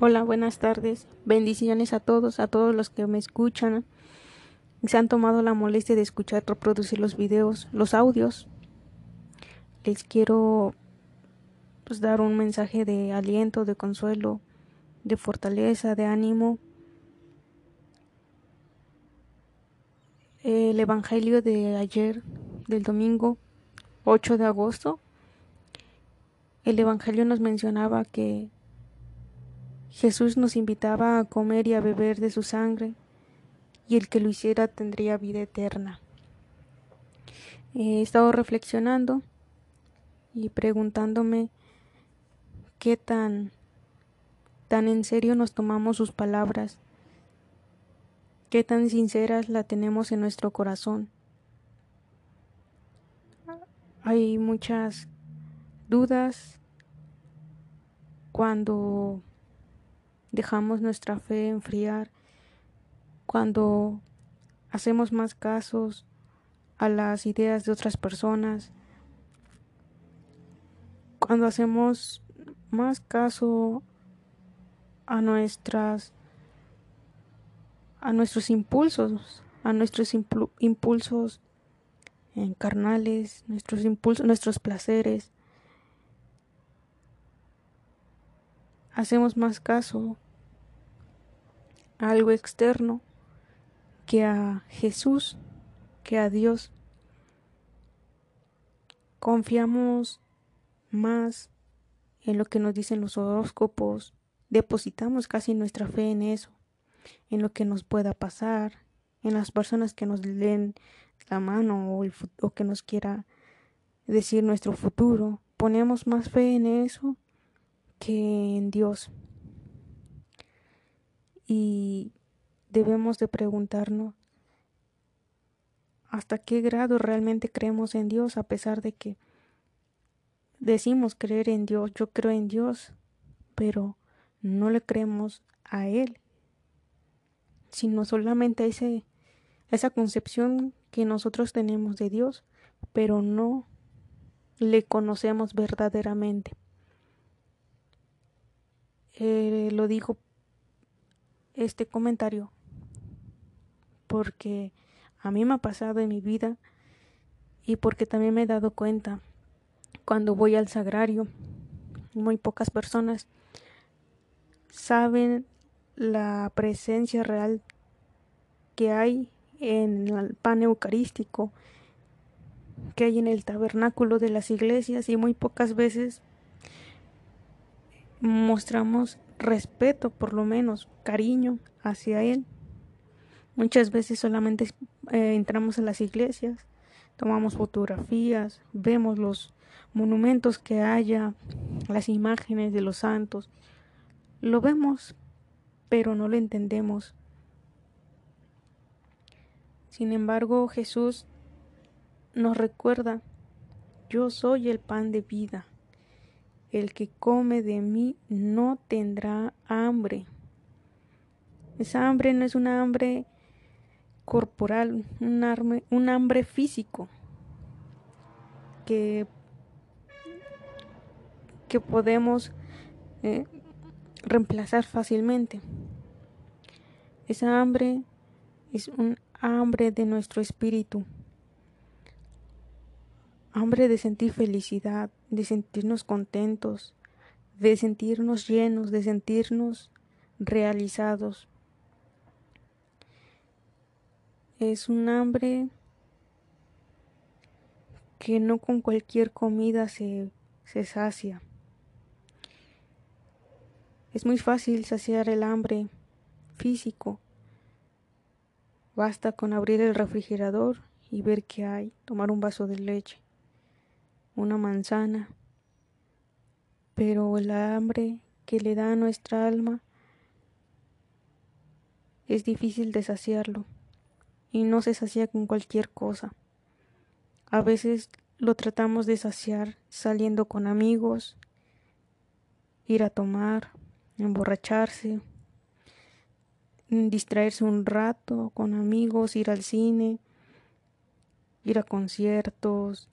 Hola, buenas tardes. Bendiciones a todos, a todos los que me escuchan. Se han tomado la molestia de escuchar, reproducir los videos, los audios. Les quiero pues, dar un mensaje de aliento, de consuelo, de fortaleza, de ánimo. El Evangelio de ayer, del domingo 8 de agosto, el Evangelio nos mencionaba que Jesús nos invitaba a comer y a beber de su sangre, y el que lo hiciera tendría vida eterna. He estado reflexionando y preguntándome qué tan tan en serio nos tomamos sus palabras, qué tan sinceras la tenemos en nuestro corazón. Hay muchas dudas cuando dejamos nuestra fe enfriar, cuando hacemos más casos a las ideas de otras personas, cuando hacemos más caso a nuestras a nuestros impulsos, a nuestros impulsos carnales, nuestros impulsos, nuestros placeres. Hacemos más caso algo externo que a Jesús, que a Dios. Confiamos más en lo que nos dicen los horóscopos, depositamos casi nuestra fe en eso, en lo que nos pueda pasar, en las personas que nos leen la mano o, o que nos quiera decir nuestro futuro. Ponemos más fe en eso que en Dios y debemos de preguntarnos hasta qué grado realmente creemos en Dios a pesar de que decimos creer en Dios, yo creo en Dios, pero no le creemos a Él, sino solamente a ese, esa concepción que nosotros tenemos de Dios, pero no le conocemos verdaderamente. Eh, lo digo este comentario porque a mí me ha pasado en mi vida y porque también me he dado cuenta cuando voy al sagrario muy pocas personas saben la presencia real que hay en el pan eucarístico que hay en el tabernáculo de las iglesias y muy pocas veces mostramos respeto, por lo menos cariño hacia Él. Muchas veces solamente eh, entramos a las iglesias, tomamos fotografías, vemos los monumentos que haya, las imágenes de los santos. Lo vemos, pero no lo entendemos. Sin embargo, Jesús nos recuerda, yo soy el pan de vida. El que come de mí no tendrá hambre. Esa hambre no es una hambre corporal, un hambre, físico que, que podemos eh, reemplazar fácilmente. Esa hambre es un hambre de nuestro espíritu hambre de sentir felicidad, de sentirnos contentos, de sentirnos llenos, de sentirnos realizados. Es un hambre que no con cualquier comida se, se sacia. Es muy fácil saciar el hambre físico. Basta con abrir el refrigerador y ver qué hay, tomar un vaso de leche una manzana, pero el hambre que le da a nuestra alma es difícil de saciarlo y no se sacia con cualquier cosa. A veces lo tratamos de saciar saliendo con amigos, ir a tomar, emborracharse, distraerse un rato con amigos, ir al cine, ir a conciertos,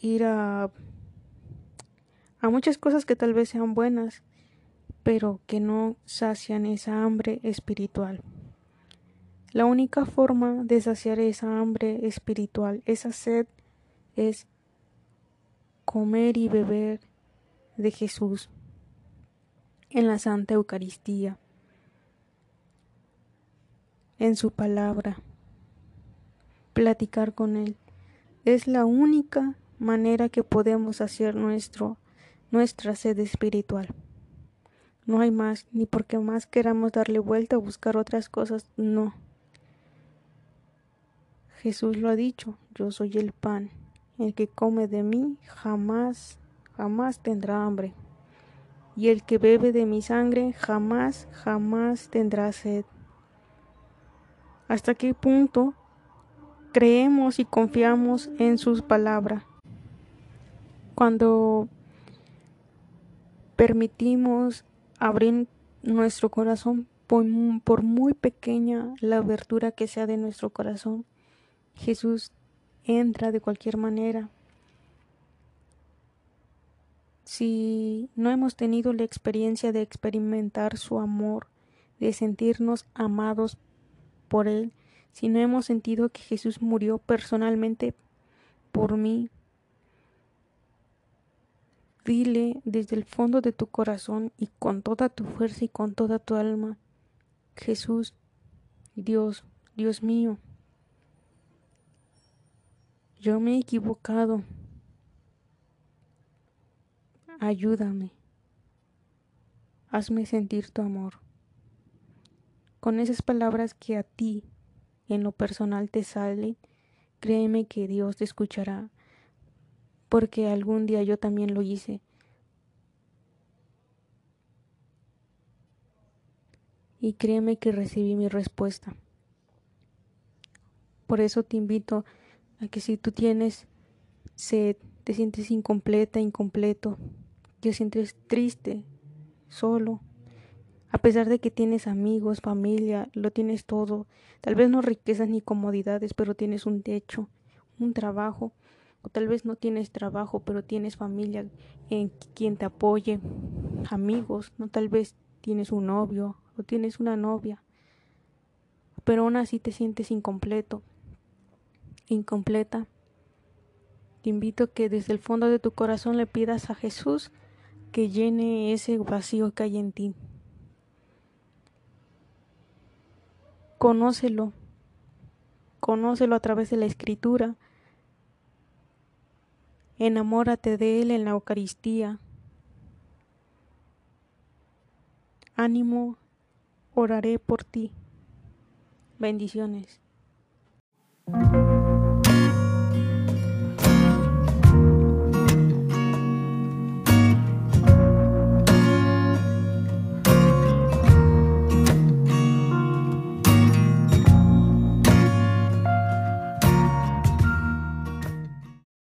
ir a, a muchas cosas que tal vez sean buenas, pero que no sacian esa hambre espiritual. La única forma de saciar esa hambre espiritual, esa sed, es comer y beber de Jesús en la Santa Eucaristía, en su palabra, platicar con Él. Es la única manera que podemos hacer nuestro, nuestra sed espiritual. No hay más, ni porque más queramos darle vuelta a buscar otras cosas, no. Jesús lo ha dicho, yo soy el pan, el que come de mí jamás, jamás tendrá hambre, y el que bebe de mi sangre jamás, jamás tendrá sed. ¿Hasta qué punto creemos y confiamos en sus palabras? Cuando permitimos abrir nuestro corazón por, muy pequeña la abertura que sea de nuestro corazón. Jesús entra de cualquier manera. Si no hemos tenido la experiencia de experimentar su amor, de sentirnos amados por Él, si no hemos sentido que Jesús murió personalmente por mí, Dile desde el fondo de tu corazón y con toda tu fuerza y con toda tu alma, Jesús, Dios, Dios mío, yo me he equivocado. Ayúdame. Hazme sentir tu amor. Con esas palabras que a ti en lo personal te salen, créeme que Dios te escuchará porque algún día yo también lo hice. Y créeme que recibí mi respuesta. Por eso te invito a que si tú tienes sed, te sientes incompleta, incompleto, te sientes triste, solo, a pesar de que tienes amigos, familia, lo tienes todo, tal vez no riquezas ni comodidades, pero tienes un techo, un trabajo, o tal vez no tienes trabajo, pero tienes familia en quien te apoye, amigos, no tal vez tienes un novio o tienes una novia, pero aún así te sientes incompleto, incompleta. Te invito a que desde el fondo de tu corazón le pidas a Jesús que llene ese vacío que hay en ti. Conócelo, conócelo a través de la escritura, enamórate de Él en la Eucaristía. Ánimo, oraré por ti. Bendiciones.